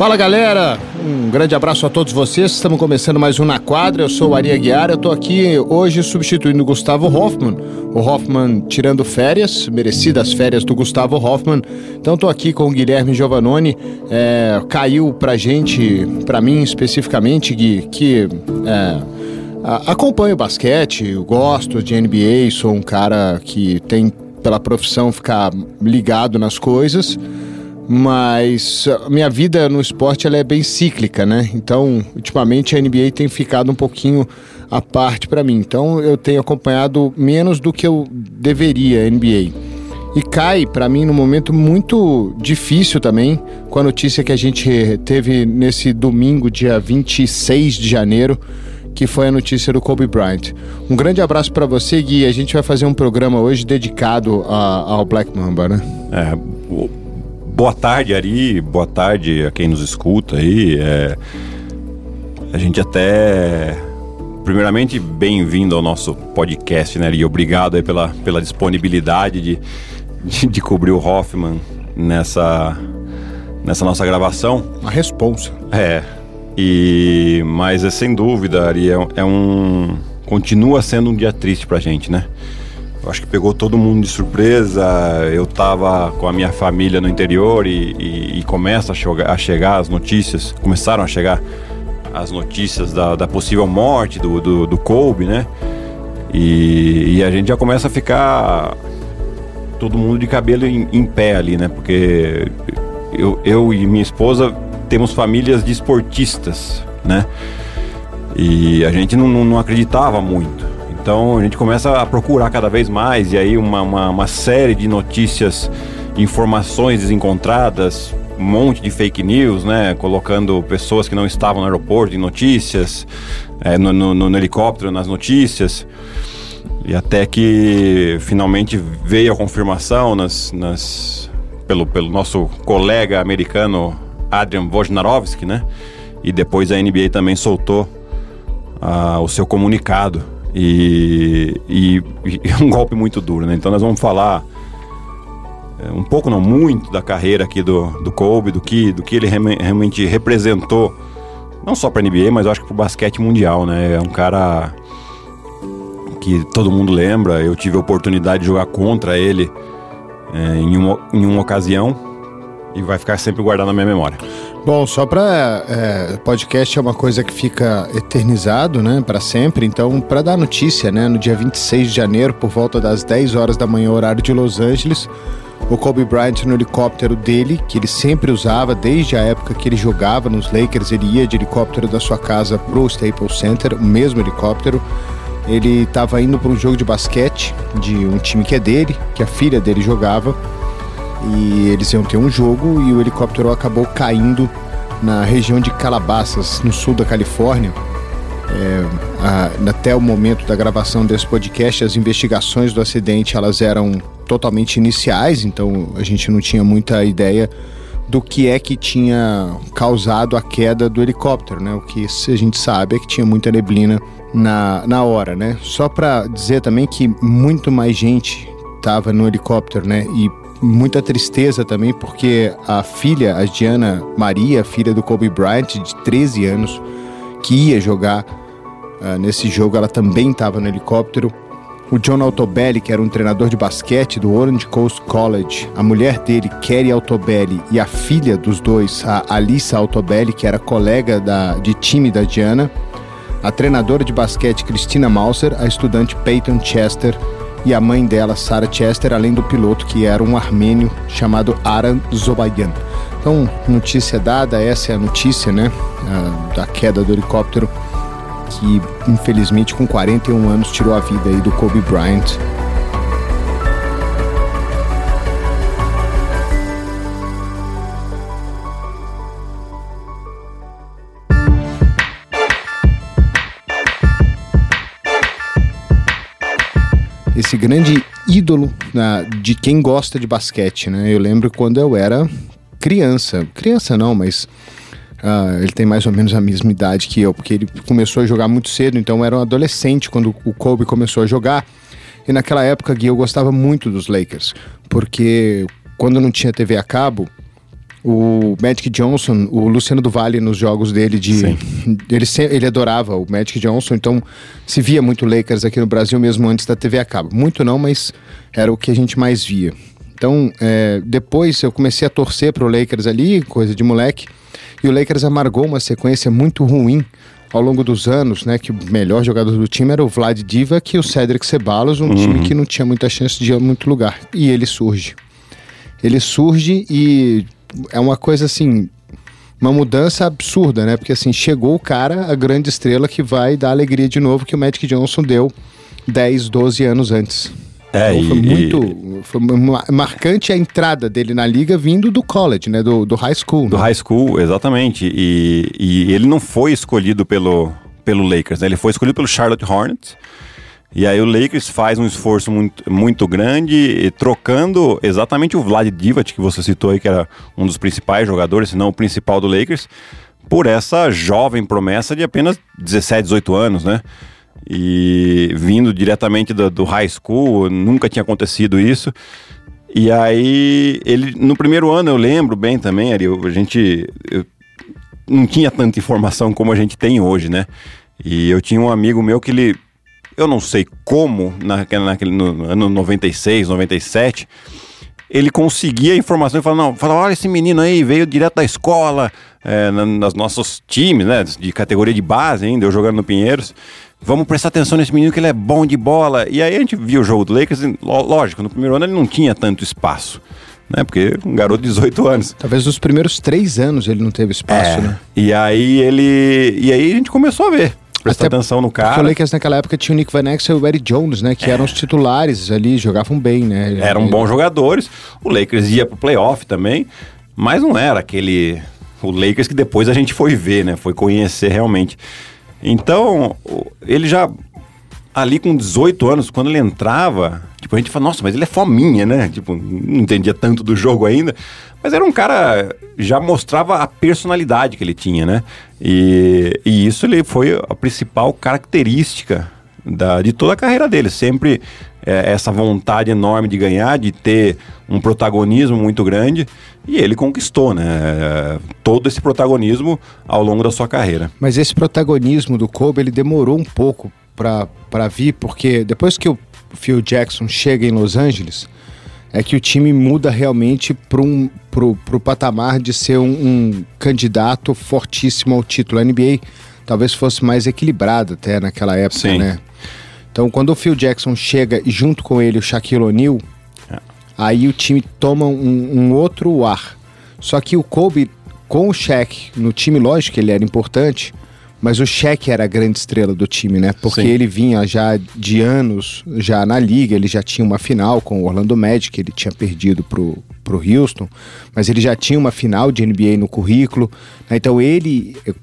Fala galera, um grande abraço a todos vocês. Estamos começando mais um Na Quadra. Eu sou o Ari Aguiar. Eu estou aqui hoje substituindo o Gustavo Hoffman. O Hoffman tirando férias, merecidas férias do Gustavo Hoffman. Então estou aqui com o Guilherme Giovannoni. É, caiu pra gente, pra mim especificamente, Gui, que é, acompanho basquete, gosto de NBA, sou um cara que tem pela profissão ficar ligado nas coisas mas minha vida no esporte ela é bem cíclica, né? Então, ultimamente a NBA tem ficado um pouquinho à parte para mim. Então, eu tenho acompanhado menos do que eu deveria a NBA. E cai para mim num momento muito difícil também, com a notícia que a gente teve nesse domingo, dia 26 de janeiro, que foi a notícia do Kobe Bryant. Um grande abraço para você, Gui. A gente vai fazer um programa hoje dedicado a, ao Black Mamba, né? É, boa tarde, Ari. Boa tarde a quem nos escuta aí. É, a gente até. Primeiramente, bem-vindo ao nosso podcast, né, Ari? Obrigado aí pela, pela disponibilidade de, de, de cobrir o Hoffman nessa, nessa nossa gravação. Uma responsa. É. E, mas é sem dúvida, Ari, é, é um. Continua sendo um dia triste pra gente, né? Eu acho que pegou todo mundo de surpresa. Eu estava com a minha família no interior e, e, e começa a, chegar, a chegar as notícias, começaram a chegar as notícias da, da possível morte do, do, do Kobe, né? E, e, a gente já começa a ficar todo mundo de cabelo em, em pé ali, né? Porque eu, eu e minha esposa temos famílias de esportistas, né? E a gente não, não, não acreditava muito. Então a gente começa a procurar cada vez mais, e aí uma, uma, uma série de notícias, informações desencontradas, um monte de fake news, né? Colocando pessoas que não estavam no aeroporto em notícias, é, no, no, no, helicóptero nas notícias. E até que finalmente veio a confirmação nas, nas, pelo, pelo nosso colega americano Adrian Wojnarowski, né? E depois a NBA também soltou uh, o seu comunicado e, e, e é um golpe muito duro, né? Então nós vamos falar é, um pouco, não muito, da carreira aqui do, do Kobe, do que, do que ele realmente representou, não só para a NBA, mas eu acho que para o basquete mundial, né? É um cara que todo mundo lembra. Eu tive a oportunidade de jogar contra ele é, em, uma, em uma ocasião e vai ficar sempre guardado na minha memória. Bom, só para é, podcast é uma coisa que fica eternizado, né, para sempre. Então, para dar notícia, né, no dia 26 de janeiro, por volta das 10 horas da manhã, horário de Los Angeles, o Kobe Bryant no helicóptero dele, que ele sempre usava desde a época que ele jogava nos Lakers, ele ia de helicóptero da sua casa pro Staples Center, o mesmo helicóptero. Ele estava indo para um jogo de basquete de um time que é dele, que a filha dele jogava e eles iam ter um jogo e o helicóptero acabou caindo na região de Calabasas, no sul da Califórnia. É, a, até o momento da gravação desse podcast, as investigações do acidente elas eram totalmente iniciais, então a gente não tinha muita ideia do que é que tinha causado a queda do helicóptero, né? O que a gente sabe é que tinha muita neblina na, na hora, né? Só para dizer também que muito mais gente estava no helicóptero, né? E muita tristeza também, porque a filha, a Diana Maria, filha do Kobe Bryant, de 13 anos, que ia jogar uh, nesse jogo, ela também estava no helicóptero. O John Altobelli, que era um treinador de basquete do Orange Coast College, a mulher dele, Kerry Altobelli, e a filha dos dois, a Alissa Altobelli, que era colega da, de time da Diana, a treinadora de basquete Christina Mauser, a estudante Peyton Chester e a mãe dela, Sarah Chester, além do piloto que era um armênio chamado Aran Zobayan. Então, notícia dada, essa é a notícia, né, da queda do helicóptero que infelizmente com 41 anos tirou a vida aí do Kobe Bryant esse grande ídolo né, de quem gosta de basquete, né? Eu lembro quando eu era criança, criança não, mas uh, ele tem mais ou menos a mesma idade que eu, porque ele começou a jogar muito cedo, então eu era um adolescente quando o Kobe começou a jogar. E naquela época, Gui, eu gostava muito dos Lakers, porque quando não tinha TV a cabo, o Magic Johnson, o Luciano do Vale nos jogos dele de Sim. ele ele adorava o Magic Johnson, então se via muito Lakers aqui no Brasil mesmo antes da TV a cabo. Muito não, mas era o que a gente mais via. Então, é, depois eu comecei a torcer pro Lakers ali, coisa de moleque, e o Lakers amargou uma sequência muito ruim ao longo dos anos, né, que o melhor jogador do time era o Vlad Divac e o Cedric Ceballos, um time que não tinha muita chance de ir a muito lugar. E ele surge ele surge e é uma coisa assim, uma mudança absurda, né? Porque assim, chegou o cara, a grande estrela que vai dar alegria de novo que o Magic Johnson deu 10, 12 anos antes. É, Então, foi e- muito foi ma- marcante a entrada dele na liga vindo do college, né? Do, do high school. Do né? high school, exatamente. E, e ele não foi escolhido pelo, pelo Lakers, né? Ele foi escolhido pelo Charlotte Hornets. E aí o Lakers faz um esforço muito, muito grande, trocando exatamente o Vlad Divac, que você citou aí, que era um dos principais jogadores, se não o principal do Lakers, por essa jovem promessa de apenas 17, 18 anos, né? E vindo diretamente do, do high school, nunca tinha acontecido isso. E aí, ele, no primeiro ano, eu lembro bem também, Ari, a gente eu não tinha tanta informação como a gente tem hoje, né? E eu tinha um amigo meu que ele, eu não sei como, naquele, naquele, no ano 96, 97, ele conseguia a informação e falava, não, falava, olha esse menino aí, veio direto da escola, é, na, nos nossos times, né, de categoria de base ainda, eu jogando no Pinheiros, vamos prestar atenção nesse menino que ele é bom de bola. E aí a gente viu o jogo do Lakers, e, ló- lógico, no primeiro ano ele não tinha tanto espaço, né, porque um garoto de 18 anos. Talvez nos primeiros três anos ele não teve espaço, É, né? E aí ele, e aí a gente começou a ver, prestar Até atenção no Porque o cara. Lakers naquela época tinha o Nick Van Exel e o Eddie Jones, né? Que eram os titulares ali, jogavam bem, né? eram bons jogadores. O Lakers ia pro playoff também, mas não era aquele o Lakers que depois a gente foi ver, né? Foi conhecer realmente. Então, ele já ali com 18 anos, quando ele entrava, tipo, a gente fala, nossa, mas ele é fominha, né? Tipo, não entendia tanto do jogo ainda, mas era um cara já mostrava a personalidade que ele tinha, né? E, e isso ele foi a principal característica da, de toda a carreira dele. Sempre é, essa vontade enorme de ganhar, de ter um protagonismo muito grande. E ele conquistou, né? é, Todo esse protagonismo ao longo da sua carreira. Mas esse protagonismo do Kobe, ele demorou um pouco pra vir, porque depois que o Phil Jackson chega em Los Angeles, é que o time muda realmente para um, pro, pro patamar de ser um, um candidato fortíssimo ao título. A NBA talvez fosse mais equilibrada até naquela época, Sim. né? Então, quando o Phil Jackson chega e junto com ele o Shaquille O'Neal, É. aí o time toma um, um outro ar. Só que o Kobe, com o Shaq no time, lógico que ele era importante, mas o Shaq era a grande estrela do time, né? Porque Sim. ele vinha já de anos já na liga, ele já tinha uma final com o Orlando Magic, ele tinha perdido pro, pro Houston, mas ele já tinha uma final de NBA no currículo. né? Então ele, eh,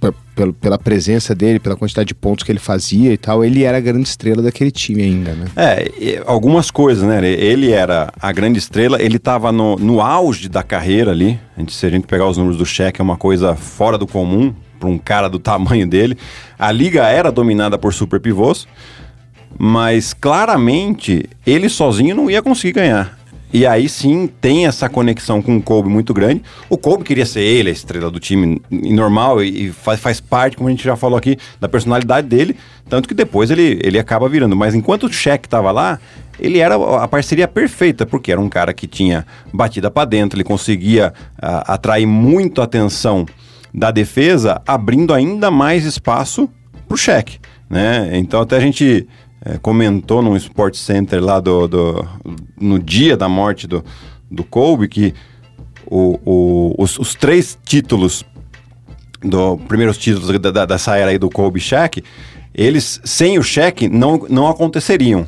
pela presença dele, pela quantidade de pontos que ele fazia e tal, ele era a grande estrela daquele time ainda, né? É, algumas coisas, né? Ele era a grande estrela, ele estava no, no auge da carreira ali. A gente, se a gente pegar os números do cheque, é uma coisa fora do comum para um cara do tamanho dele. A liga era dominada por super pivôs, mas claramente ele sozinho não ia conseguir ganhar. E aí sim tem essa conexão com o Kobe muito grande. O Kobe queria ser ele, a estrela do time normal, e faz, faz parte, como a gente já falou aqui, da personalidade dele. Tanto que depois ele, ele acaba virando. Mas enquanto o Shaq estava lá, ele era a parceria perfeita, porque era um cara que tinha batida para dentro, ele conseguia ah, atrair muito a atenção da defesa, abrindo ainda mais espaço pro Shaq, né? Então até a gente é, comentou num Sport Center lá do, do- no dia da morte do, do Kobe que o, o- os, os três títulos do primeiros títulos da, da, dessa era aí do Kobe Shaq, eles sem o Shaq não, não aconteceriam.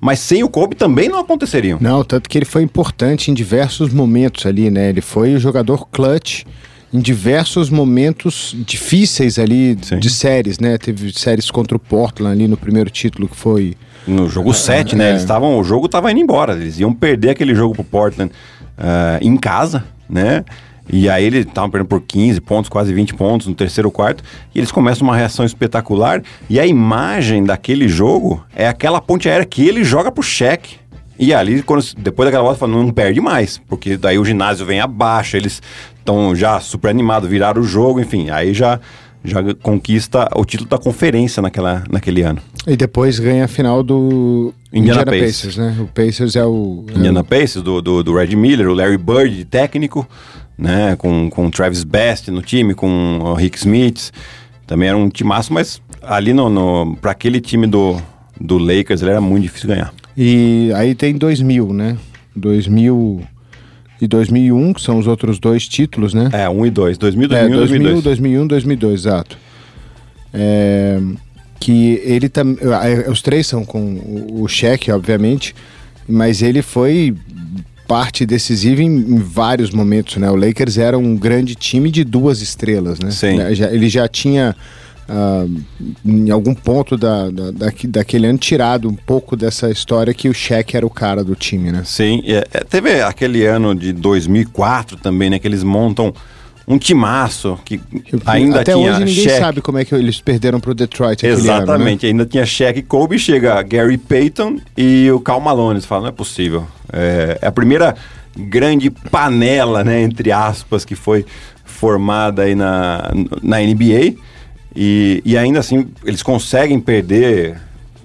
Mas sem o Kobe também não aconteceriam. Não, tanto que ele foi importante em diversos momentos ali, né? Ele foi o jogador clutch em diversos momentos difíceis ali Sim. de séries, né? Teve séries contra o Portland ali no primeiro título que foi No jogo 7, né? é. Eles estavam. O jogo tava indo embora. Eles iam perder aquele jogo pro Portland ah, em casa, né? E aí eles estavam perdendo por 15 pontos, quase 20 pontos no terceiro quarto. E eles começam uma reação espetacular. E a imagem daquele jogo é aquela ponte aérea que ele joga pro Shaq. E ali, quando, depois daquela volta, fala, não perde mais, porque daí o ginásio vem abaixo, eles estão já super animados, viraram o jogo, enfim, aí já, já conquista o título da conferência naquela, naquele ano. E depois ganha a final do Indiana Indiana, Pacers. Pacers. né? O Pacers é o. é Indiana Pacers, do, do, do Red Miller, o Larry Bird, de técnico, né? Com, com o Travis Best no time, com o Rick Smith. Também era um timaço, mas ali no, no, para aquele time do, do Lakers, ele era muito difícil ganhar. E aí tem 2000, né? 2000 e 2001, que são os outros dois títulos, né? É, 1 e 2. 2000, É, 2001, 2002. 2001, 2002, exato. É, que ele também. Os três são com o, Shaq, obviamente, mas ele foi parte decisiva em, em vários momentos, né? O Lakers era um grande time de duas estrelas, né? Sim. Ele já tinha. Ah, em algum ponto da, da, daqui- daquele ano tirado um pouco dessa história que o Shaq era o cara do time, né? Sim, é, teve aquele ano de 2004 também, né? Que eles montam um timaço que ainda Até tinha hoje ninguém Shaq. sabe como é que eles perderam pro Detroit aquele ano, né? Exatamente, ainda tinha Shaq e Kobe, chega Gary Payton e o Cal Malone. Eles falam, não é possível. É, é a primeira grande panela, né, entre aspas, que foi formada aí na, na NBA. E, e ainda assim, eles conseguem perder.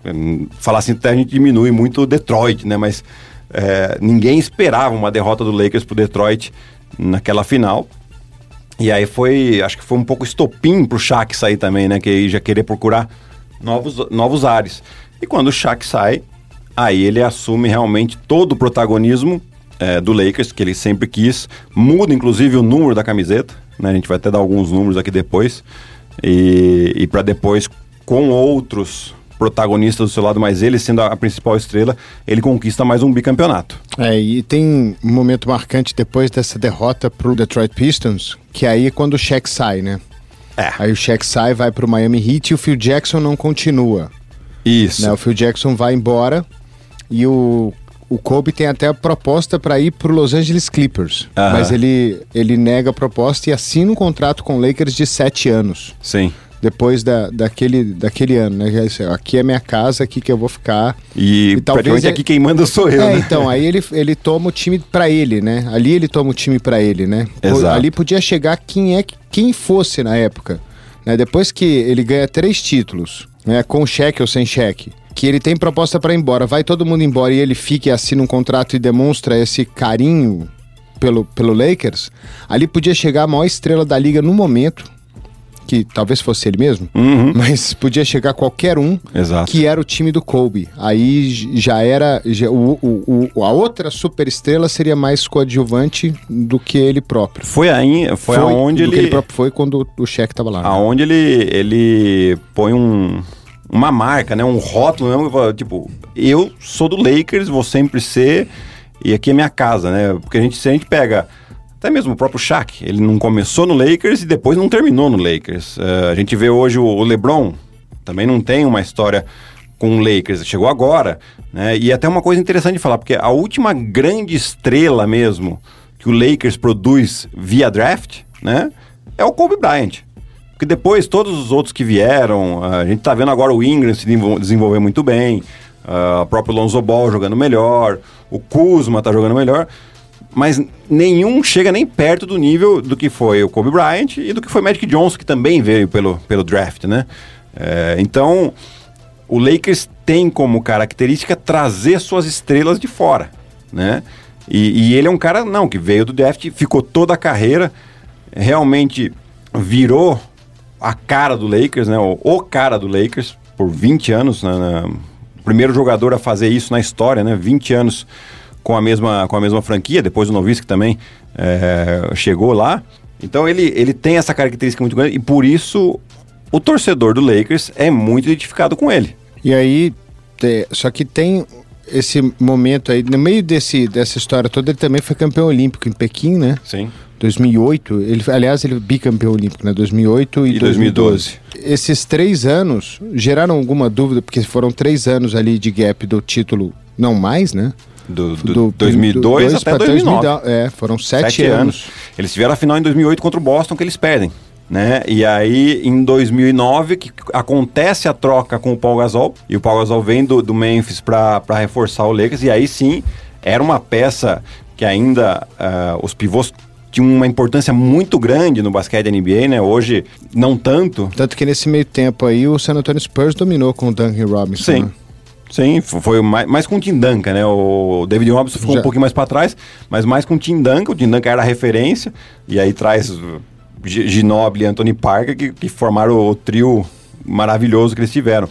hum, Falar assim, até a gente diminui muito o Detroit, né? Mas é, ninguém esperava uma derrota do Lakers pro Detroit naquela final. E aí foi, acho que foi um pouco estopim pro Shaq sair também, né? Que já querer procurar novos, novos ares. E quando o Shaq sai, aí ele assume realmente todo o protagonismo é, do Lakers, que ele sempre quis. Muda, inclusive, o número da camiseta, né? A gente vai até dar alguns números aqui depois. E, e para depois, com outros protagonistas do seu lado, mas ele sendo a, principal estrela, ele conquista mais um bicampeonato. É, e tem um momento marcante depois dessa derrota pro Detroit Pistons, que aí é quando o Shaq sai, né? É, Aí o Shaq sai, vai pro Miami Heat e o Phil Jackson não continua. isso. Né? O Phil Jackson vai embora e o, o Kobe tem até a proposta para ir pro Los Angeles Clippers. Aham. Mas ele, ele nega a proposta e assina um contrato com o Lakers de sete anos. Sim. Depois da, daquele, daquele ano, né? Aqui é minha casa, aqui que eu vou ficar. E, E talvez aqui quem manda sou eu, É, né? então, aí ele, ele toma o time pra ele, né? Ali ele toma o time pra ele, né? Exato. Ali podia chegar quem é que- quem fosse na época. Né? Depois que ele ganha três títulos, né? Com cheque ou sem cheque, que ele tem proposta pra ir embora, vai todo mundo embora e ele fica e assina um contrato e demonstra esse carinho pelo, pelo Lakers, ali podia chegar a maior estrela da liga no momento, que talvez fosse ele mesmo, Uhum. mas podia chegar qualquer um Exato. que era o time do Kobe. Aí já era. já- o, o- o- a outra superestrela seria mais coadjuvante do que ele próprio. Foi aí, foi, aonde do que ele, ele próprio foi quando o Shaq tava lá. né? aonde ele, ele põe um, uma marca, né, um rótulo, né, tipo, eu sou do Lakers, vou sempre ser e aqui é minha casa, né? Porque a gente se a gente pega até mesmo o próprio Shaq, ele não começou no Lakers e depois não terminou no Lakers. Eh, a gente vê hoje o, LeBron também não tem uma história com o Lakers, chegou agora, né? E até uma coisa interessante de falar, porque a última grande estrela mesmo que o Lakers produz via draft, né? É o Kobe Bryant. Porque depois todos os outros que vieram, a gente tá vendo agora o Ingram se desenvol- desenvolver muito bem, ah, o próprio Lonzo Ball jogando melhor, o Kuzma tá jogando melhor, mas nenhum chega nem perto do nível do que foi o Kobe Bryant e do que foi Magic Johnson, que também veio pelo, pelo draft, né? É, então, o Lakers tem como característica trazer suas estrelas de fora, né? E, e ele é um cara, não, que veio do draft, ficou toda a carreira, realmente virou a cara do Lakers, né? O, o cara do Lakers por 20 anos, né? Na- primeiro jogador a fazer isso na história, né? 20 anos com a mesma, com a mesma franquia, depois o Nowitzki também é, chegou lá. Então ele, ele tem essa característica muito grande e por isso o torcedor do Lakers é muito identificado com ele. E aí, só que tem esse momento aí, no meio desse, dessa história toda, ele também foi campeão olímpico em Pequim, né? Sim. 2008, ele, aliás, ele é bicampeão olímpico, né? 2008 e, E 2012. Esses três anos geraram alguma dúvida, porque foram três anos ali de gap do título, não mais, né? Do, do, Do- 2002 do até pra 2009. 2009. É, foram sete, Sete anos. anos. Eles tiveram a final em 2008 contra o Boston que eles perdem. né? E aí, em 2009, que acontece a troca com o Paul Gasol, e o Paul Gasol vem do, do Memphis para reforçar o Lakers, e aí sim, era uma peça que ainda uh, os pivôs tinham uma importância muito grande no basquete da NBA, né? Hoje, não tanto. Tanto que nesse meio tempo aí, o San Antonio Spurs dominou com o Duncan Robinson, Sim. né? Sim, foi mais, mais com o Tim Duncan, né? O David Robinson ficou Já. um pouquinho mais para trás, mas mais com o Tim Duncan. O Tim Duncan era a referência, e aí traz G- Ginobili e Anthony Parker, que, que formaram o trio maravilhoso que eles tiveram.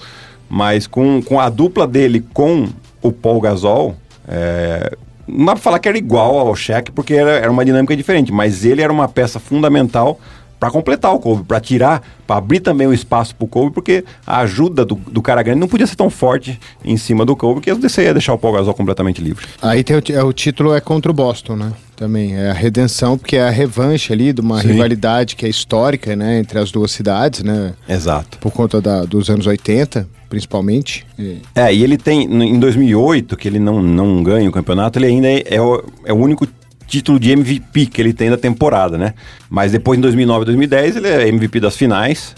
Mas com, com a dupla dele com o Paul Gasol, é, não dá pra falar que era igual ao Shaq, porque era, era uma dinâmica diferente, mas ele era uma peça fundamental para completar o Kobe, para tirar, para abrir também o espaço pro Kobe, porque a ajuda do, do cara grande não podia ser tão forte em cima do Kobe, que você ia deixar o Paul Gasol completamente livre. Aí tem o, é, o título é contra o Boston, né? Também é a redenção, porque é a revanche ali de uma Sim. rivalidade que é histórica, né? Entre as duas cidades, né? Exato. Por conta da- dos anos 80, principalmente. É, e ele tem, em 2008, que ele não, não ganha o campeonato, ele ainda é, é o, é o único título de MVP que ele tem da temporada, né? Mas depois, em 2009 e 2010, ele é MVP das finais.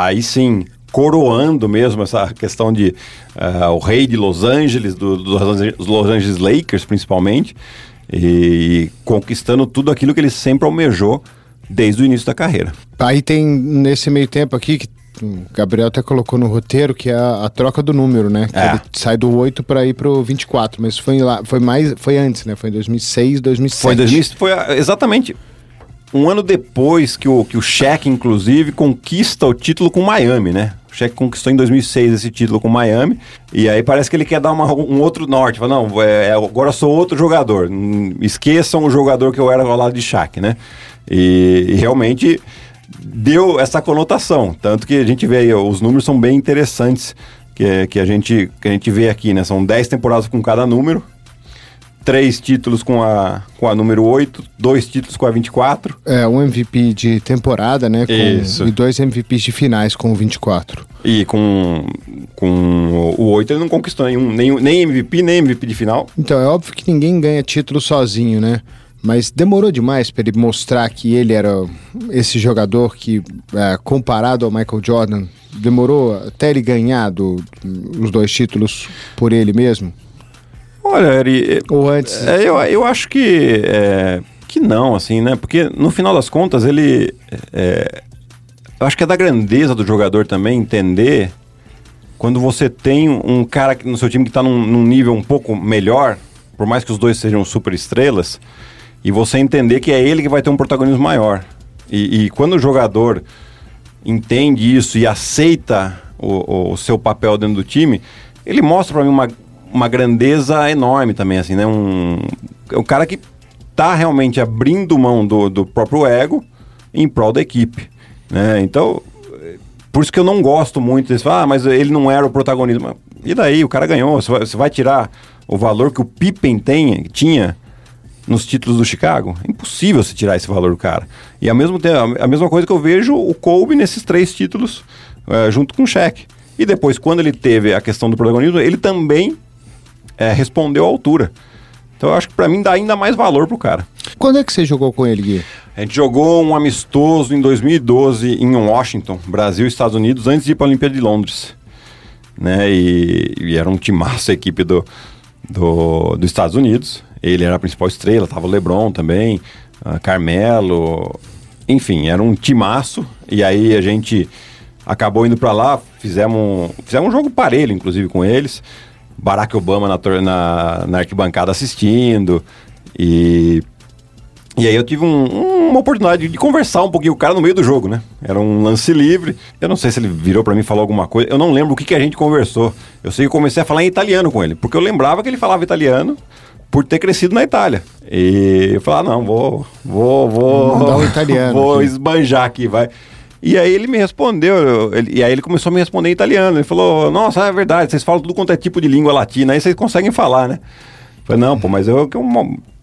Aí sim, coroando mesmo essa questão de ah, o rei de Los Angeles, do- dos Angeles- Los Angeles Lakers, principalmente, e conquistando tudo aquilo que ele sempre almejou desde o início da carreira. Aí tem nesse meio tempo aqui que o Gabriel até colocou no roteiro que é a, a troca do número, né? Que É. ele sai do 8 para ir pro 24, mas foi lá, foi mais, foi antes, né? Foi em 2006, 2007. Foi, 2000, foi exatamente um ano depois que o, que o Shaq, inclusive, conquista o título com o Miami, né? O Shaq conquistou em 2006 esse título com o Miami. E aí parece que ele quer dar uma- um outro norte. Fala, não, é, agora eu sou outro jogador. Hum, Esqueçam o jogador que eu era ao lado de Shaq, né? E, e realmente deu essa conotação. Tanto que a gente vê aí, os números são bem interessantes que, que, a, gente, que a gente vê aqui, né? São 10 temporadas com cada número três títulos com a, com a número 8, dois títulos com a 24. É, um MVP de temporada, né? Com, Isso. E dois MVPs de finais com o 24. E com, com o 8 ele não conquistou nenhum, nenhum, nem MVP, nem MVP de final. Então, é óbvio que ninguém ganha título sozinho, né? Mas demorou demais para ele mostrar que ele era esse jogador que, é, comparado ao Michael Jordan, demorou até ele ganhar do- os dois títulos por ele mesmo? Olha, Eri, Ou antes? é, eu, eu acho que, é, que não, assim, né? Porque no final das contas ele. é, eu acho que é da grandeza do jogador também entender quando você tem um cara no seu time que está num, num nível um pouco melhor, por mais que os dois sejam super estrelas, e você entender que é ele que vai ter um protagonismo maior. E, e quando o jogador entende isso e aceita o, o seu papel dentro do time, ele mostra para mim uma, uma grandeza enorme também, assim, né? Um, é um cara que tá realmente abrindo mão do, do próprio ego em prol da equipe, né? Então, por isso que eu não gosto muito desse, ah, mas ele não era o protagonismo. E daí, o cara ganhou, você vai, você vai tirar o valor que o Pippen tem, tinha nos títulos do Chicago? Impossível se tirar esse valor do cara. E ao mesmo tempo, a mesma coisa que eu vejo o Kobe nesses três títulos, eh, junto com o Shaq. E depois, quando ele teve a questão do protagonismo, ele também eh, respondeu à altura. Então eu acho que pra mim dá ainda mais valor pro cara. Quando é que você jogou com ele, Gui? A gente jogou um amistoso em 2012 em Washington, Brasil e Estados Unidos, antes de ir para a Olimpíada de Londres. Né? E, e era um timaço a equipe do, do, dos Estados Unidos. Ele era a principal estrela, tava o LeBron também, Carmelo, enfim, era um timaço. E aí a gente acabou indo para lá, fizemos, fizemos um jogo parelho, inclusive, com eles. Barack Obama na, na, na arquibancada assistindo. E e aí eu tive um- uma oportunidade de conversar um pouquinho com o cara no meio do jogo, né? Era um lance livre. Eu não sei se ele virou pra mim e falou alguma coisa. Eu não lembro o que, que a gente conversou. Eu sei que eu comecei a falar em italiano com ele, porque eu lembrava que ele falava italiano por ter crescido na Itália. E eu falei, ah, não, vou, vou, vou, Mandar um italiano vou aqui. esbanjar aqui, vai. E aí ele me respondeu, eu- ele- e aí ele começou a me responder em italiano. Ele falou, nossa, é verdade, vocês falam tudo quanto é tipo de língua latina, aí vocês conseguem falar, né? Eu falei, não, pô, mas eu, que eu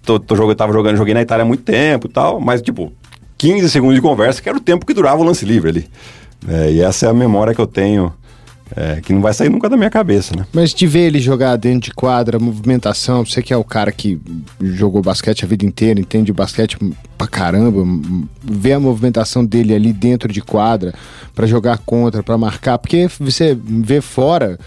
tô, tô jogando, tava jogando, joguei na Itália há muito tempo e tal, mas tipo, 15 segundos de conversa, que era o tempo que durava o lance livre ali. É, e essa é a memória que eu tenho é, que não vai sair nunca da minha cabeça, né? Mas de ver ele jogar dentro de quadra, movimentação, você que é o cara que jogou basquete a vida inteira, entende basquete pra caramba, ver a movimentação dele ali dentro de quadra para jogar contra, para marcar, porque você vê fora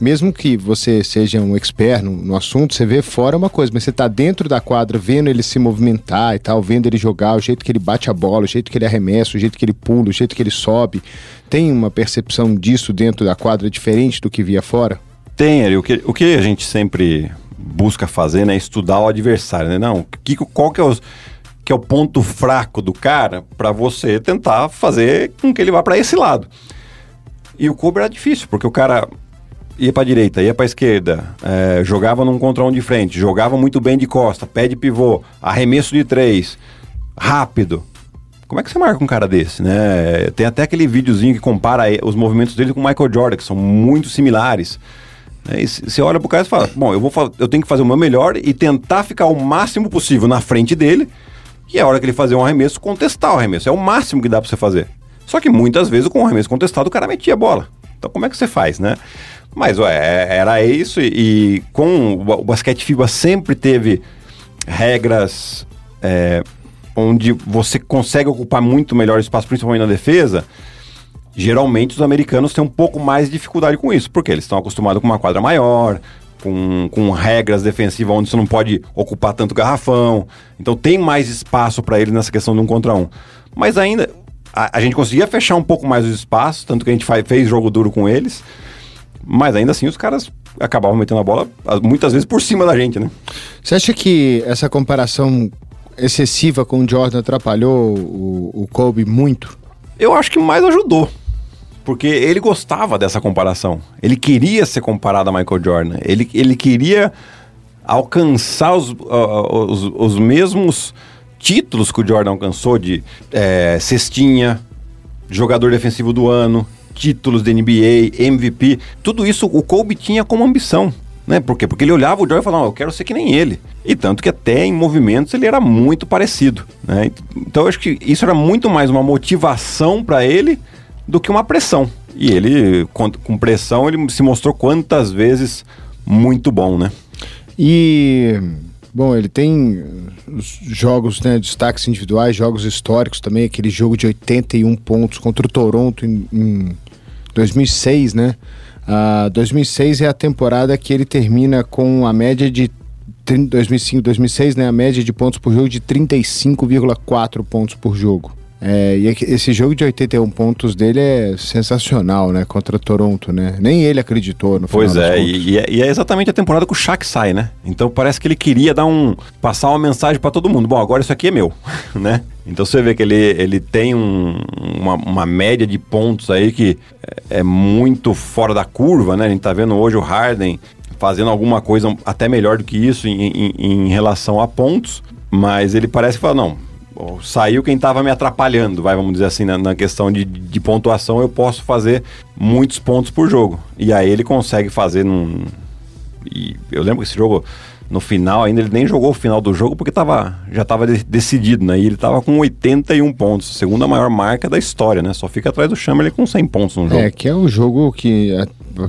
mesmo que você seja um expert no, no, assunto, você vê fora uma coisa, mas você tá dentro da quadra vendo ele se movimentar e tal, vendo ele jogar, o jeito que ele bate a bola, o jeito que ele arremessa, o jeito que ele pula, o jeito que ele sobe. Tem uma percepção disso dentro da quadra diferente do que via fora? Tem, Ari. O que, o que a gente sempre busca fazer, né? É estudar o adversário, né? Não, que, qual que é, os, que é o ponto fraco do cara para você tentar fazer com que ele vá para esse lado. E o Kobe era difícil, porque o cara ia para direita, ia para esquerda, é, jogava num contra um de frente, jogava muito bem de costa, pé de pivô, arremesso de três, rápido. Como é que você marca um cara desse, né? Tem até aquele videozinho que compara os movimentos dele com o Michael Jordan, que são muito similares. Né? E você olha pro cara e fala, bom, eu, vou eu tenho que fazer o meu melhor e tentar ficar o máximo possível na frente dele, e a hora que ele fazer um arremesso, contestar o arremesso. É o máximo que dá para você fazer. Só que muitas vezes com o arremesso contestado o cara metia a bola. Então como é que você faz, né? Mas ué, é, era isso e, e com o, basquete FIBA sempre teve regras é, onde você consegue ocupar muito melhor espaço, principalmente na defesa. Geralmente os americanos têm um pouco mais de dificuldade com isso, porque eles estão acostumados com uma quadra maior, com, com regras defensivas onde você não pode ocupar tanto garrafão. Então tem mais espaço para eles nessa questão de um contra um. Mas ainda a, a, gente conseguia fechar um pouco mais os espaços, tanto que a gente faz, fez jogo duro com eles. Mas ainda assim os caras acabavam metendo a bola muitas vezes por cima da gente, né? Você acha que essa comparação excessiva com o Jordan atrapalhou o, o Kobe muito? Eu acho que mais ajudou. Porque ele gostava dessa comparação. Ele queria ser comparado a Michael Jordan. Ele, ele queria alcançar os, uh, os, os mesmos títulos que o Jordan alcançou de é, cestinha, jogador defensivo do ano, títulos da NBA, MVP, tudo isso o Kobe tinha como ambição. Né? Por quê? Porque ele olhava o Joy e falava, eu quero ser que nem ele. E tanto que até em movimentos ele era muito parecido. Né? Então eu acho que isso era muito mais uma motivação para ele do que uma pressão. E ele, com, pressão, ele se mostrou quantas vezes muito bom, né? E Bom, ele tem os jogos, né, destaques individuais, jogos históricos também, aquele jogo de 81 pontos contra o Toronto em, em 2006, né? Uh, 2006 é a temporada que ele termina com a média de 2005, 2006, né? A média de pontos por jogo de 35,4 pontos por jogo. É, e esse jogo de 81 pontos dele é sensacional, né? Contra Toronto, né? Nem ele acreditou no Pois é e, e, é, e é exatamente a temporada que o Shaq sai, né? Então parece que ele queria dar um. passar uma mensagem para todo mundo. Bom, agora isso aqui é meu, né? Então você vê que ele, ele tem um, uma, uma, média de pontos aí que é, é muito fora da curva, né? A gente tá vendo hoje o Harden fazendo alguma coisa até melhor do que isso em, em, em relação a pontos, mas ele parece que fala, não, saiu quem estava me atrapalhando, vai, vamos dizer assim, na, na, questão de, de pontuação, eu posso fazer muitos pontos por jogo. E aí ele consegue fazer num. E eu lembro que esse jogo, no final, ainda ele nem jogou o final do jogo porque tava, já estava de, decidido, né? E ele estava com 81 pontos, segunda maior marca da história, né? Só fica atrás do Chamberlain com 100 pontos no jogo. É, que é um jogo que é,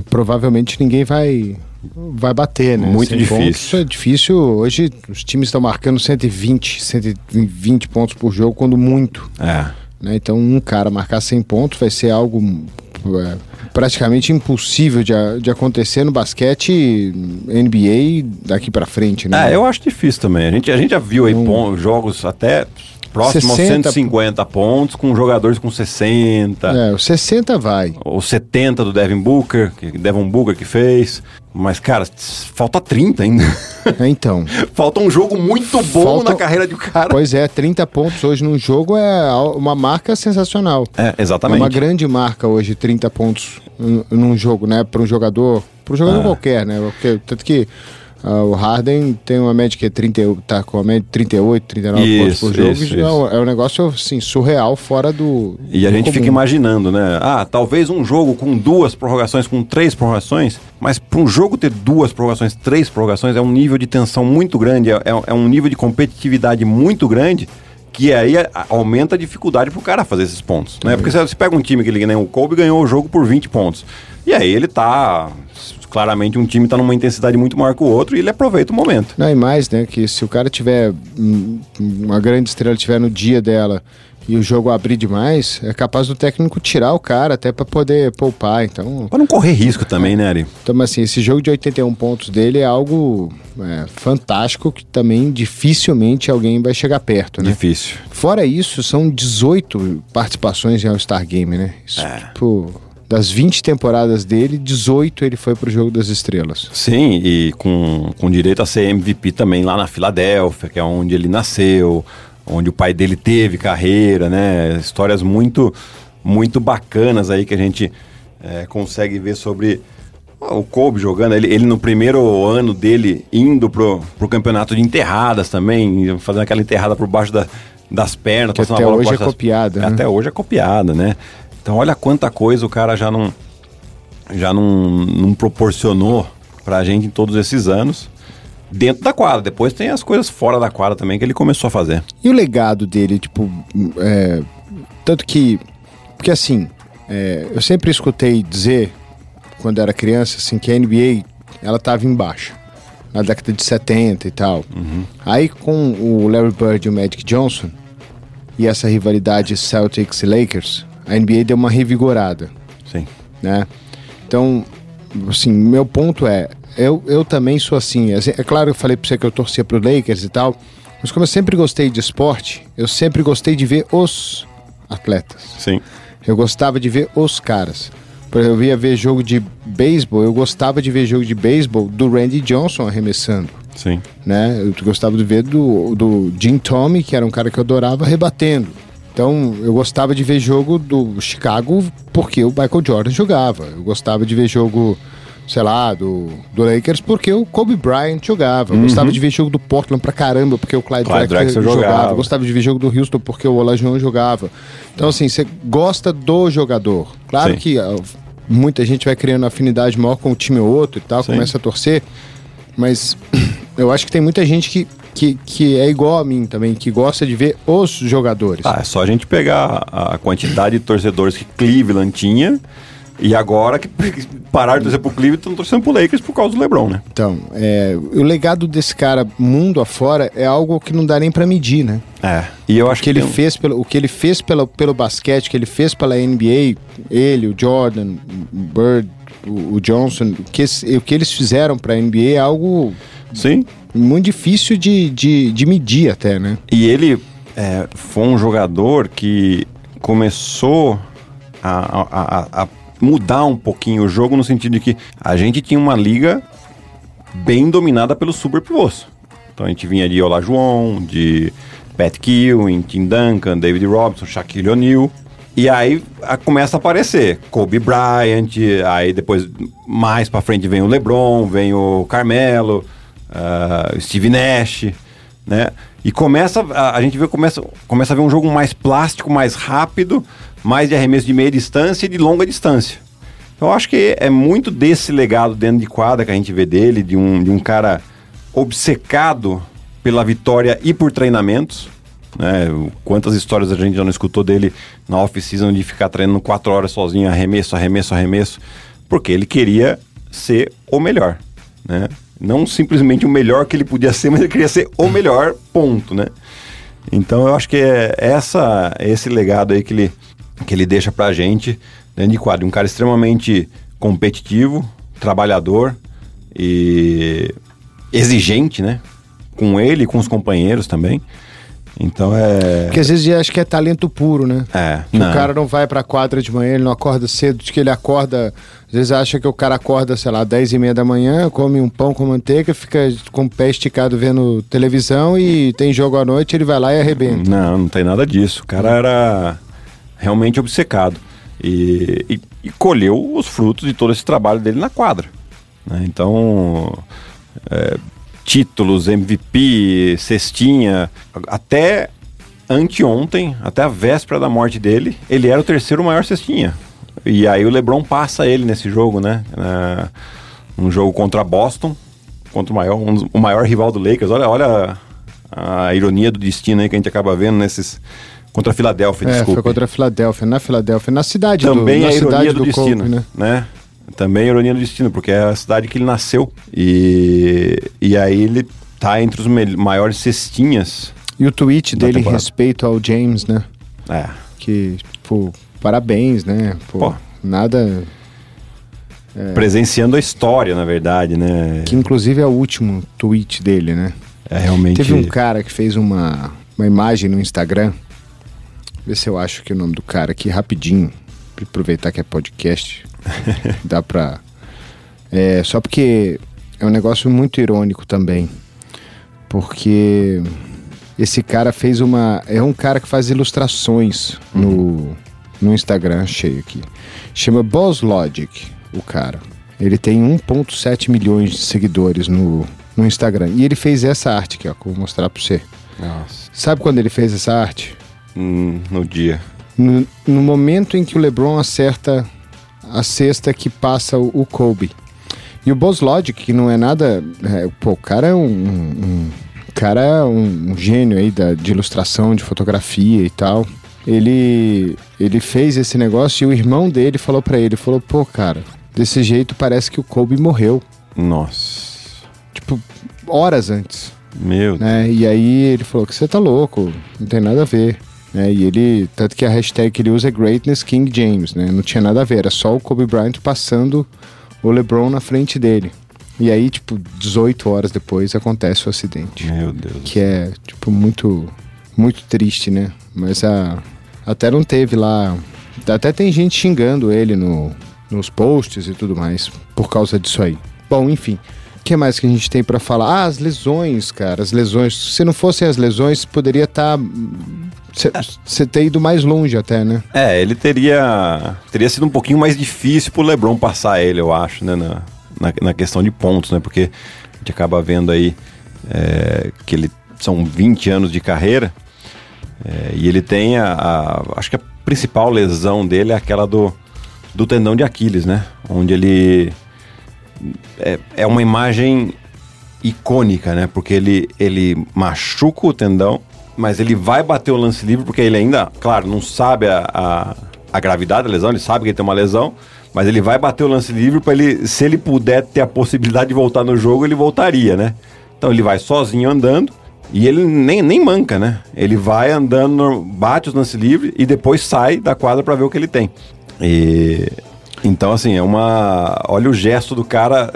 provavelmente ninguém vai vai bater, né? Muito Sem difícil. Pontos, é difícil. Hoje os times estão marcando 120, 120 pontos por jogo, quando muito. É. Né? Então um cara marcar 100 pontos vai ser algo é, praticamente impossível de, de acontecer no basquete NBA daqui para frente, né? É, eu acho difícil também. A gente, a gente já viu aí um... jogos até próximo 60... aos 150 pontos, com jogadores com 60. É, o 60 vai. Ou 70 do Devin Booker, que Devin Booker que fez. Mas, cara, falta 30 ainda. É, então. falta um jogo muito bom falta... na carreira de um cara. Pois é, 30 pontos hoje num jogo é uma marca sensacional. É, exatamente. É uma grande marca hoje, 30 pontos num jogo, né? Para um jogador, para um jogador é. qualquer, né? Porque, tanto que Uh, o Harden tem uma média que é 30, tá com a média 38, 39 isso, pontos por jogo. Isso, isso. É, é um negócio assim, surreal, fora do. E a gente comum. fica imaginando, né? Ah, talvez um jogo com duas prorrogações, com três prorrogações, mas para um jogo ter duas prorrogações, três prorrogações, é um nível de tensão muito grande, é, é, é um nível de competitividade muito grande Que aí aumenta a dificuldade pro cara fazer esses pontos, né? Porque você, pega um time que ele nem o Kobe ganhou o jogo por 20 pontos. E aí ele tá claramente um time tá numa intensidade muito maior que o outro e ele aproveita o momento. Não, e mais, né? Que se o cara tiver. hum, Uma grande estrela tiver no dia dela e o jogo abrir demais, é capaz do técnico tirar o cara até pra poder poupar. Então, Pra não correr risco também, né, Ari? então assim, esse jogo de 81 pontos dele é algo é, fantástico que também dificilmente alguém vai chegar perto, né? Difícil. Fora isso, são 18 participações em All-Star Game, né? Isso, É. tipo, das 20 temporadas dele, 18 ele foi pro Jogo das Estrelas. Sim, e com, com direito a ser MVP também lá na Filadélfia, que é onde ele nasceu, onde o pai dele teve carreira, né? Histórias muito, muito bacanas aí que a gente é, consegue ver sobre o Kobe jogando. Ele, ele no primeiro ano dele indo pro, pro campeonato de enterradas também, fazendo aquela enterrada por baixo da- das pernas. Que até hoje é das- copiada, né? Até hoje é copiada, né? Então olha quanta coisa o cara já não já não, não proporcionou pra gente em todos esses anos dentro da quadra. Depois tem as coisas fora da quadra também que ele começou a fazer. E o legado dele, tipo, é, tanto que, porque assim, é, eu sempre escutei dizer, quando era criança, assim, que a NBA, ela tava em baixa, na década de 70 e tal. Aí com o Larry Bird e o Magic Johnson, e essa rivalidade Celtics e Lakers, a NBA deu uma revigorada Sim. né? Então, assim, meu ponto é, eu, eu também sou assim, assim, é claro que eu falei pra você que eu torcia pro Lakers e tal, mas como eu sempre gostei de esporte, eu sempre gostei de ver os atletas. Sim. Eu gostava de ver os caras. Eu ia ver jogo de beisebol, eu gostava de ver jogo de beisebol do Randy Johnson arremessando. Sim. Né? Eu gostava de ver do, do Jim Tomey, que era um cara que eu adorava, rebatendo. Então, eu gostava de ver jogo do Chicago porque o Michael Jordan jogava. Eu gostava de ver jogo, sei lá, do, do Lakers porque o Kobe Bryant jogava. Eu gostava de ver jogo do Portland pra caramba porque o Clyde, Uhum. Clyde Drexler jogava. jogava. Gostava de ver jogo do Houston porque o Olajuwon jogava. Então, assim, você gosta do jogador. Claro Sim. que muita gente vai criando afinidade maior com um time ou outro e tal, Sim. começa a torcer. Mas eu acho que tem muita gente que, que, que é igual a mim também, que gosta de ver os jogadores. Ah, é só a gente pegar a quantidade de torcedores que Cleveland tinha e agora que pararam de torcer pro Cleveland estão torcendo pro Lakers por causa do LeBron, né? Então, é, o legado desse cara mundo afora é algo que não dá nem pra medir, né? É. E eu acho O que ele tem fez pelo, o que ele fez pelo, pelo basquete, o que ele fez pela NBA, ele, o Jordan, o Bird, o, o Johnson, o que, o que eles fizeram pra NBA é algo Sim. muito difícil de, de, de medir até, né? E ele é, foi um jogador que começou a, a- a- a mudar um pouquinho o jogo no sentido de que a gente tinha uma liga bem dominada pelos super pivôs. Então a gente vinha de Olajuwon, de Pat Ewing, Tim Duncan, David Robinson, Shaquille O'Neal. E aí a- começa a aparecer Kobe Bryant, aí depois mais pra frente vem o LeBron, vem o Carmelo, o Steve Nash, né? E começa a, a gente vê começa começa a ver um jogo mais plástico, mais rápido, mais de arremesso de meia distância e de longa distância. Eu acho que é muito desse legado dentro de quadra que a gente vê dele, de um, de um cara obcecado pela vitória e por treinamentos. Né? Quantas histórias a gente já não escutou dele na off-season de ficar treinando quatro horas sozinho, arremesso, arremesso, arremesso, porque ele queria ser o melhor. Né? Não simplesmente o melhor que ele podia ser, mas ele queria ser o melhor, ponto. Né? Então eu acho que é essa, esse legado aí que ele, que ele deixa pra gente dentro de quadro. Um cara extremamente competitivo, trabalhador e exigente, né? Com ele e com os companheiros também. Então é. Porque às vezes acho que é talento puro, né? É, Que não. o cara não vai pra quadra de manhã, ele não acorda cedo, de que ele acorda. Às vezes acha que o cara acorda, sei lá, 10 e meia da manhã, come um pão com manteiga, fica com o pé esticado vendo televisão e tem jogo à noite, ele vai lá e arrebenta. Não, não tem nada disso. O cara era realmente obcecado. E, e- e colheu os frutos de todo esse trabalho dele na quadra. né? Então, é, títulos, MVP, cestinha, até anteontem, até a véspera da morte dele, ele era o terceiro maior cestinha. E aí o LeBron passa ele nesse jogo, né? É, um jogo contra Boston, contra o maior, um o maior rival do Lakers. Olha, olha a ironia do destino aí que a gente acaba vendo nesses. Contra a Filadélfia, É, desculpa. foi contra a Filadélfia, na Filadélfia, na cidade Também do, na é ironia cidade do, destino, né? né? Também é ironia do destino, porque é a cidade que ele nasceu. E, e aí ele tá entre os maiores cestinhas. E o tweet dele em temporada. respeito ao James, né? É. Que, pô, parabéns, né? Pô, Pô. nada. Presenciando a história, na verdade, né? Que inclusive é o último tweet dele, né? É realmente. Teve um cara que fez uma, uma imagem no Instagram. Vê se eu acho que o nome do cara aqui rapidinho. Aproveitar que é podcast. Dá pra. É, só porque é um negócio muito irônico também. Porque esse cara fez uma. É um cara que faz ilustrações no, no Instagram, achei aqui. Chama Boss Logic, o cara. Ele tem 1,7 milhões de seguidores no, no Instagram. E ele fez essa arte aqui, ó, que eu vou mostrar pra você. Nossa. Sabe quando ele fez essa arte? No dia. No, no momento em que o LeBron acerta a cesta que passa o, o Kobe. E o Boss Logic, que não é nada. é, pô, o cara é um. um- cara é um, um gênio aí da, de ilustração, de fotografia e tal. Ele, ele fez esse negócio e o irmão dele falou pra ele: falou, pô, cara, desse jeito parece que o Kobe morreu. Nossa. Tipo, horas antes. Meu Deus. né? E aí ele falou que você tá louco, não tem nada a ver. Né? E ele, tanto que a hashtag que ele usa é Greatness King James, né? Não tinha nada a ver, era só o Kobe Bryant passando o LeBron na frente dele. E aí, tipo, 18 horas depois acontece o acidente. Meu Deus. Que é, tipo, muito, muito triste, né? Mas a, até não teve lá. Até tem gente xingando ele no, nos posts e tudo mais por causa disso aí. Bom, enfim. O que mais que a gente tem pra falar? Ah, as lesões, cara. As lesões. Se não fossem as lesões, poderia estar. Você ter ido mais longe até, né? É, ele teria teria sido um pouquinho mais difícil pro LeBron passar ele, eu acho, né, na, na, na questão de pontos, né, porque a gente acaba vendo aí é, que ele são 20 anos de carreira é, e ele tem a, a- acho que a principal lesão dele é aquela do, do tendão de Aquiles, né, onde ele é, é uma imagem icônica, né? Porque ele, ele machuca o tendão, mas ele vai bater o lance livre porque ele ainda, claro, não sabe a, a, a gravidade da lesão, ele sabe que ele tem uma lesão, mas ele vai bater o lance livre para ele, se ele puder ter a possibilidade de voltar no jogo, ele voltaria, né? Então ele vai sozinho andando e ele nem, nem manca, né? Ele vai andando, bate os lance livre e depois sai da quadra para ver o que ele tem. E então assim, é uma, olha o gesto do cara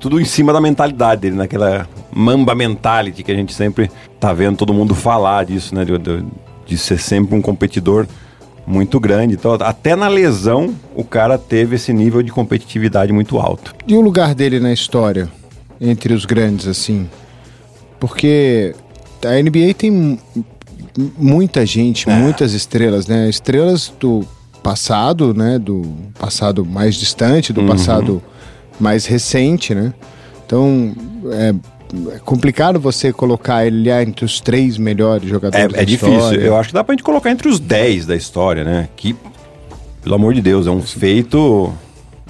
tudo em cima da mentalidade dele, naquela mamba mentality que a gente sempre tá vendo todo mundo falar disso, né? De, de- de ser sempre um competidor muito grande. Então, até na lesão, o cara teve esse nível de competitividade muito alto. E o lugar dele na história, entre os grandes, assim? Porque a NBA tem mu- muita gente, muitas estrelas, né? Estrelas do passado, né? Do passado mais distante, do passado mais recente, né? Então, é, é complicado você colocar ele entre os três melhores É, jogadores da é difícil. Eu acho que dá pra gente colocar entre os 10 da história, né? Que, pelo amor de Deus, é um feito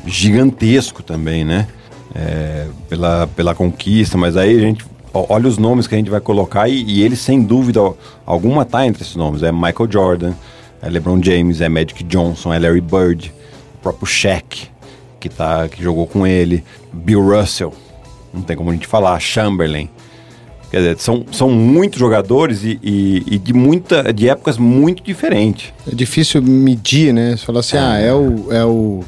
gigantesco também, né? É, pela, pela conquista, mas aí a gente olha os nomes que a gente vai colocar e, e ele, sem dúvida alguma, tá entre esses nomes. É Michael Jordan, é LeBron James, é Magic Johnson, é Larry Bird, o próprio Shaq, que, tá, que jogou com ele, Bill Russell, não tem como a gente falar, Chamberlain. Quer dizer, são, são muitos jogadores e, e- e de, muita, de épocas muito diferentes. É difícil medir, né? Você fala assim, ah, é o... É o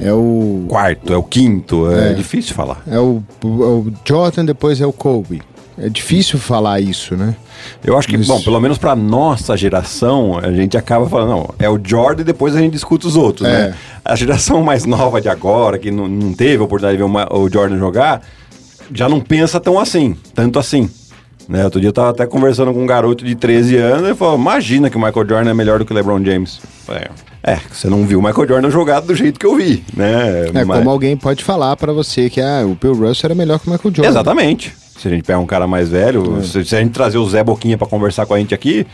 é o Quarto, é o quinto, é, É. difícil falar. É o, o- o Jordan, depois é o Kobe. É difícil falar isso, né? Eu acho que, Isso. bom, pelo menos pra nossa geração, a gente acaba falando, não, é o Jordan e depois a gente discute os outros, É. né? A geração mais nova de agora, que não, não teve a oportunidade de ver uma- o Jordan jogar, já não pensa tão assim, tanto assim. Né? Outro dia eu tava até conversando com um garoto de 13 anos e ele falou: Imagina que o Michael Jordan é melhor do que o LeBron James. Falei, É, você não viu o Michael Jordan jogado do jeito que eu vi, né? É Mas- como alguém pode falar pra você que ah, o Bill Russell era melhor que o Michael Jordan. Exatamente. Se a gente pegar um cara mais velho, É. se, se a gente trazer o Zé Boquinha pra conversar com a gente aqui,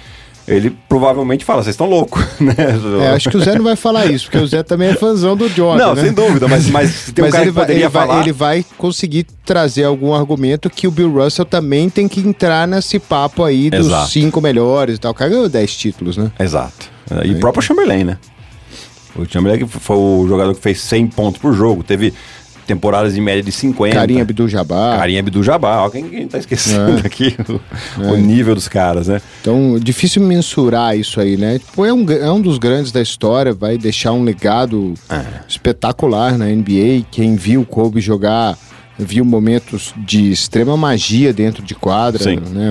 ele provavelmente fala, vocês estão loucos, né? É, acho que o Zé não vai falar isso, porque o Zé também é fãzão do Jordan. Não, né? sem dúvida, mas, mas tem um Mas cara ele que vai, ele, vai, falar. ele vai conseguir trazer algum argumento que o Bill Russell também tem que entrar nesse papo aí dos Exato. cinco melhores e tal. O cara ganhou 10 títulos, né? Exato. E o próprio Chamberlain, né? O Chamberlain que foi o jogador que fez 100 pontos por jogo, teve temporadas de média de 50. Carinha Abdul-Jabbar. Carinha Abdul-Jabbar. Ó, Quem, quem tá esquecendo É. aqui o, o nível dos caras, né? Então, difícil mensurar isso aí, né? Tipo, é um, é um dos grandes da história, vai deixar um legado É. espetacular na NBA. Quem viu o Kobe jogar viu momentos de extrema magia dentro de quadra, né?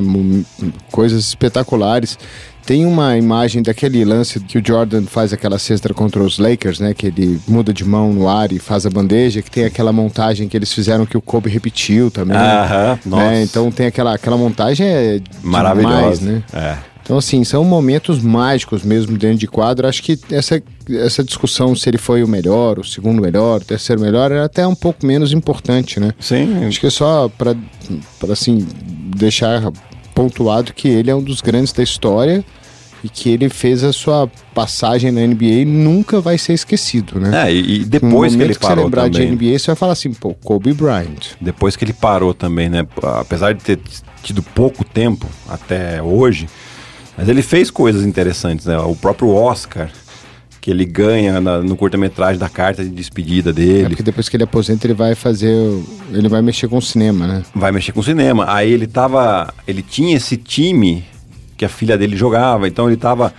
Coisas espetaculares. Tem uma imagem daquele lance que o Jordan faz aquela cesta contra os Lakers, né? Que ele muda de mão no ar e faz a bandeja, que tem aquela montagem que eles fizeram que o Kobe repetiu também. Aham, nossa. né? Então tem aquela, aquela montagem é Maravilhosa. demais, né? É. Então, assim, são momentos mágicos mesmo dentro de quadro. Acho que essa, essa discussão se ele foi o melhor, o segundo melhor, o terceiro melhor, era até um pouco menos importante, né? Sim, Acho que é só para, assim, deixar pontuado que ele é um dos grandes da história e que ele fez a sua passagem na NBA e nunca vai ser esquecido, né? É, e, depois que ele você parou lembrar também. de NBA, você vai falar assim, pô, Kobe Bryant. Depois que ele parou também, né? Apesar de ter tido pouco tempo até hoje, mas ele fez coisas interessantes, né? O próprio Oscar, que ele ganha na- no curta-metragem da carta de despedida É dele. porque depois que ele aposenta, ele vai fazer. o- Ele vai mexer com o cinema, né? vai mexer com cinema. Aí ele tava. Ele tinha esse time que a filha dele jogava, então ele tava,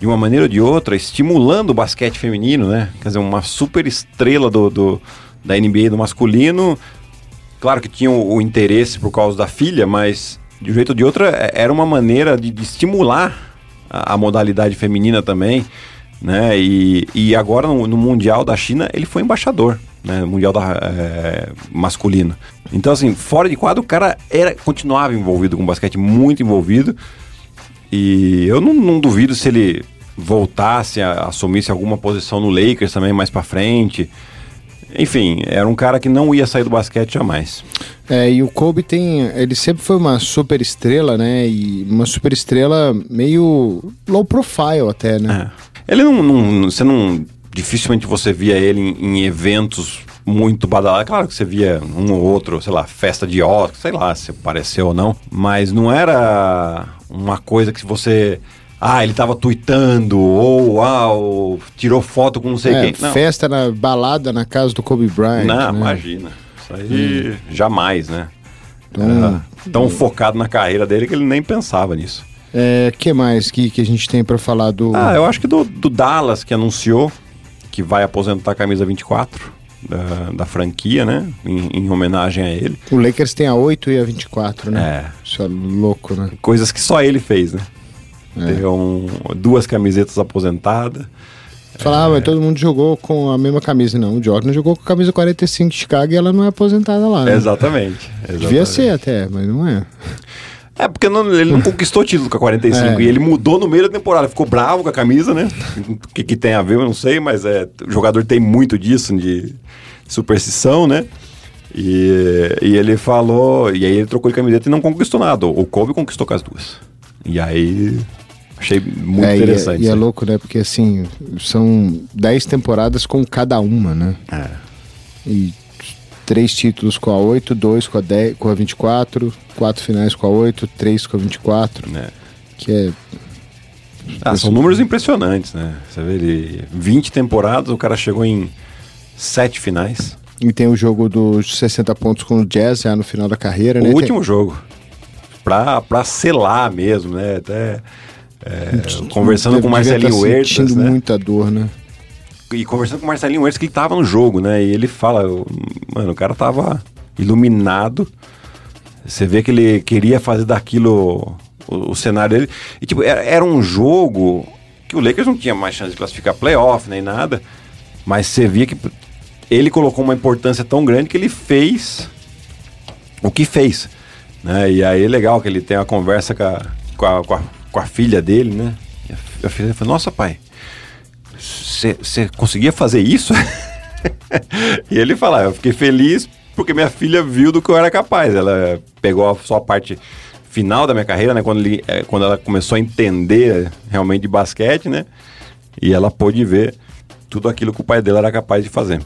de uma maneira ou de outra, estimulando o basquete feminino, né? Quer dizer, uma super estrela do, do- da NBA do masculino. Claro que tinha o, o interesse por causa da filha, mas de um jeito ou de outra é- era uma maneira de, de estimular a, a modalidade feminina também. Né? E, e agora no, no Mundial da China ele foi embaixador, né? No Mundial da, é, masculino. Então, assim, fora de quadro, o cara era, continuava envolvido com basquete, muito envolvido. E eu não, não duvido se ele voltasse a assumisse alguma posição no Lakers também mais pra frente. Enfim, era um cara que não ia sair do basquete jamais. É, e o Kobe tem. Ele sempre foi uma super estrela, né? E uma super estrela meio low profile até, né? É. Ele não, não- Você não. Dificilmente você via ele em, em eventos muito badalados. Claro que você via um ou outro, sei lá, festa de Oscar, sei lá se apareceu ou não. Mas não era uma coisa que você. Ah, ele tava tweetando, ou uau, tirou foto com não sei É, quem. Não, festa na balada na casa do Kobe Bryant. não né? imagina. Isso aí jamais, né? Então, Era tão focado na carreira dele que ele nem pensava nisso. É, que mais que, que a gente tem pra falar do. Ah, eu acho que do, do Dallas, que anunciou que vai aposentar a camisa 24 da, da franquia, né? Em, em homenagem a ele. O Lakers tem a 8 e a 24, né? É. Isso é louco, né? Coisas que só ele fez, né? É. Tem um, duas camisetas aposentadas. Falar, ah, mas todo mundo jogou com a mesma camisa. Não, o Jordan jogou com a camisa 45 de Chicago e ela não é aposentada lá. Né? Exatamente. Devia exatamente. ser até, mas não é. É, porque não- ele não conquistou título com a 45 É. e ele mudou no meio da temporada. Ficou bravo com a camisa, né? O que, que tem a ver, eu não sei, mas é, o jogador tem muito disso, de superstição, né? E, e ele falou, e aí ele trocou de camiseta e não conquistou nada. O Kobe conquistou com as duas. E aí achei muito é, e é- interessante. E é, isso aí. louco, né? Porque assim, são 10 temporadas com cada uma, né? É. E três títulos com a 8, dois com a, 10, com a 24, quatro finais com a 8, três com a 24, É. que é Ah, são números impressionantes, né? Você vê ele, 20 temporadas, o cara chegou em sete finais. E tem o jogo dos 60 pontos com o Jazz já no final da carreira, né? O último jogo. Pra, pra selar mesmo, né? Até é, Tem- conversando com o Marcelinho tá Huertas, né? muita dor, né? E conversando com o Marcelinho Huertas que ele tava no jogo, né? E ele fala, mano, o cara tava iluminado. Você vê que ele queria fazer daquilo o, o cenário dele. E tipo, era, era um jogo que o Lakers não tinha mais chance de classificar playoff nem nada. Mas você via que ele colocou uma importância tão grande que ele fez o que fez. Né? E aí é legal que ele tem uma conversa com a, com a, com a, com a filha dele, né? E a, filha falou, nossa pai, você conseguia fazer isso? e ele fala, eu fiquei feliz porque minha filha viu do que eu era capaz. Ela pegou só a parte final da minha carreira, né? Quando, ele, é, quando ela começou a entender realmente de basquete, né? E ela pôde ver tudo aquilo que o pai dela era capaz de fazer.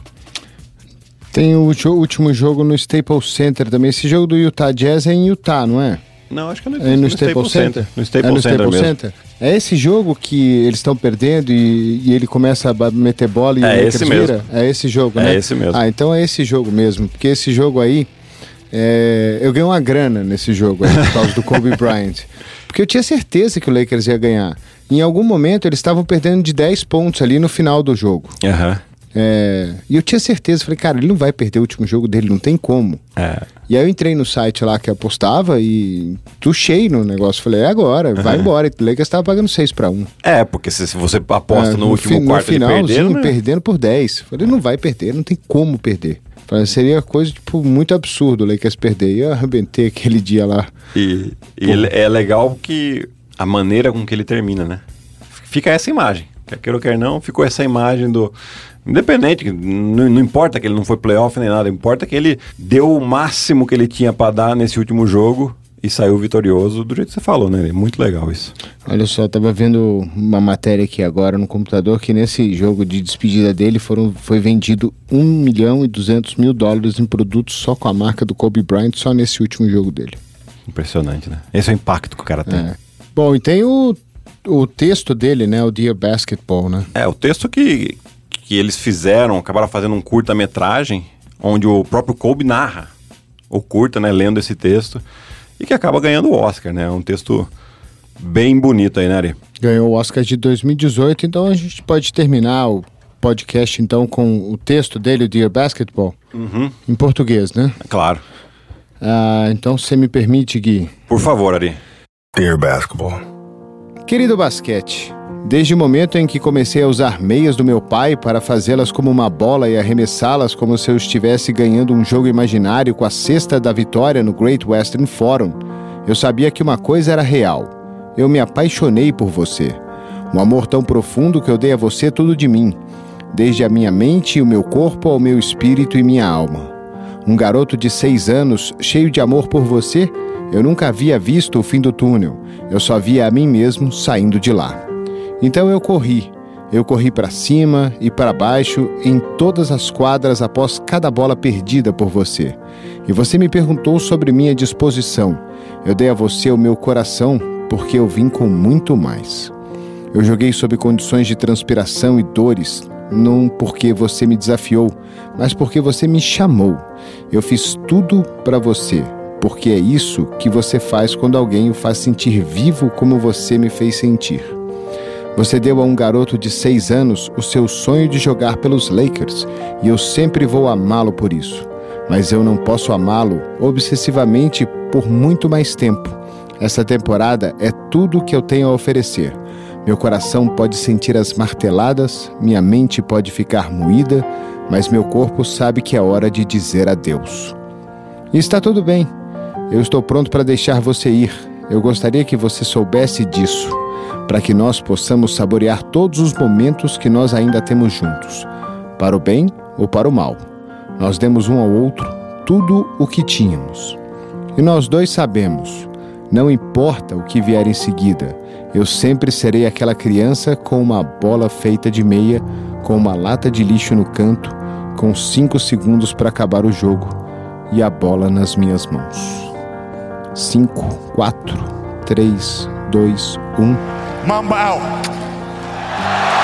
Tem o último jogo no Staples Center também. Esse jogo do Utah Jazz é em Utah, não é? Não, acho que é no, é no, no Staples, Center. Center. No Staples, é no Center, Staples Center. É esse jogo que eles estão perdendo e, e, ele começa a meter bola e é esse mesmo. É esse jogo, é né? É esse mesmo. Ah, então é esse jogo mesmo. Porque esse jogo aí, é... eu ganhei uma grana nesse jogo aí, por causa do Kobe Bryant. Porque eu tinha certeza que o Lakers ia ganhar. Em algum momento eles estavam perdendo de 10 pontos ali no final do jogo. Aham. Uhum. É, e eu tinha certeza, falei, cara, ele não vai perder o último jogo dele, não tem como. É. E aí eu entrei no site lá que apostava e tuchei no negócio. Falei, é agora, uhum. vai embora. E o Lakers estava pagando 6 para 1. É, porque se, se você aposta é, no, no, último fi, quarto no finalzinho, perdendo, né? perdendo por 10. Falei, não vai perder, não tem como perder. Falei, seria coisa, tipo, muito absurdo o Lakers perder. E eu arrebentei aquele dia lá. E, e é legal que a maneira com que ele termina, né? Fica essa imagem. Quer queira ou quer não, ficou essa imagem do Independente, não, não, importa que ele não foi playoff nem nada, importa que ele deu o máximo que ele tinha para dar nesse último jogo e saiu vitorioso do jeito que você falou, né? Muito legal isso. Olha só, eu tava vendo uma matéria aqui agora no computador que nesse jogo de despedida dele foram, foi vendido 1 milhão e 200 mil dólares em produtos só com a marca do Kobe Bryant, só nesse último jogo dele. Impressionante, né? Esse é o impacto que o cara tem. É. Bom, e tem o, o texto dele, né? O Dear Basketball, né? É, o texto que, que eles fizeram, acabaram fazendo um curta-metragem, onde o próprio Kobe narra o curta, né, lendo esse texto, e que acaba ganhando o Oscar, né? É um texto bem bonito aí, né, Ari? Ganhou o Oscar de 2018, então a gente pode terminar o podcast então com o texto dele, o Dear Basketball, uhum. em português, né? Claro. Ah, então, você me permite, Gui? Por favor, Ari. Dear Basketball. Querido basquete, Desde o momento em que comecei a usar meias do meu pai para fazê-las como uma bola e arremessá-las como se eu estivesse ganhando um jogo imaginário com a cesta da vitória no Great Western Forum, eu sabia que uma coisa era real. Eu me apaixonei por você. Um amor tão profundo que eu dei a você tudo de mim, desde a minha mente e o meu corpo ao meu espírito e minha alma. Um garoto de seis anos, cheio de amor por você, eu nunca havia visto o fim do túnel. Eu só via a mim mesmo saindo de lá. Então eu corri. Eu corri para cima e para baixo em todas as quadras após cada bola perdida por você. E você me perguntou sobre minha disposição. Eu dei a você o meu coração porque eu vim com muito mais. Eu joguei sob condições de transpiração e dores, não porque você me desafiou, mas porque você me chamou. Eu fiz tudo para você, porque é isso que você faz quando alguém o faz sentir vivo como você me fez sentir. Você deu a um garoto de seis anos o seu sonho de jogar pelos Lakers e eu sempre vou amá-lo por isso. Mas eu não posso amá-lo obsessivamente por muito mais tempo. Essa temporada é tudo o que eu tenho a oferecer. Meu coração pode sentir as marteladas, minha mente pode ficar moída, mas meu corpo sabe que é hora de dizer adeus. E está tudo bem. Eu estou pronto para deixar você ir. Eu gostaria que você soubesse disso para que nós possamos saborear todos os momentos que nós ainda temos juntos, para o bem ou para o mal. Nós demos um ao outro tudo o que tínhamos. E nós dois sabemos, não importa o que vier em seguida, eu sempre serei aquela criança com uma bola feita de meia, com uma lata de lixo no canto, com cinco segundos para acabar o jogo e a bola nas minhas mãos. Cinco, quatro, três, dois, um. Mamba out.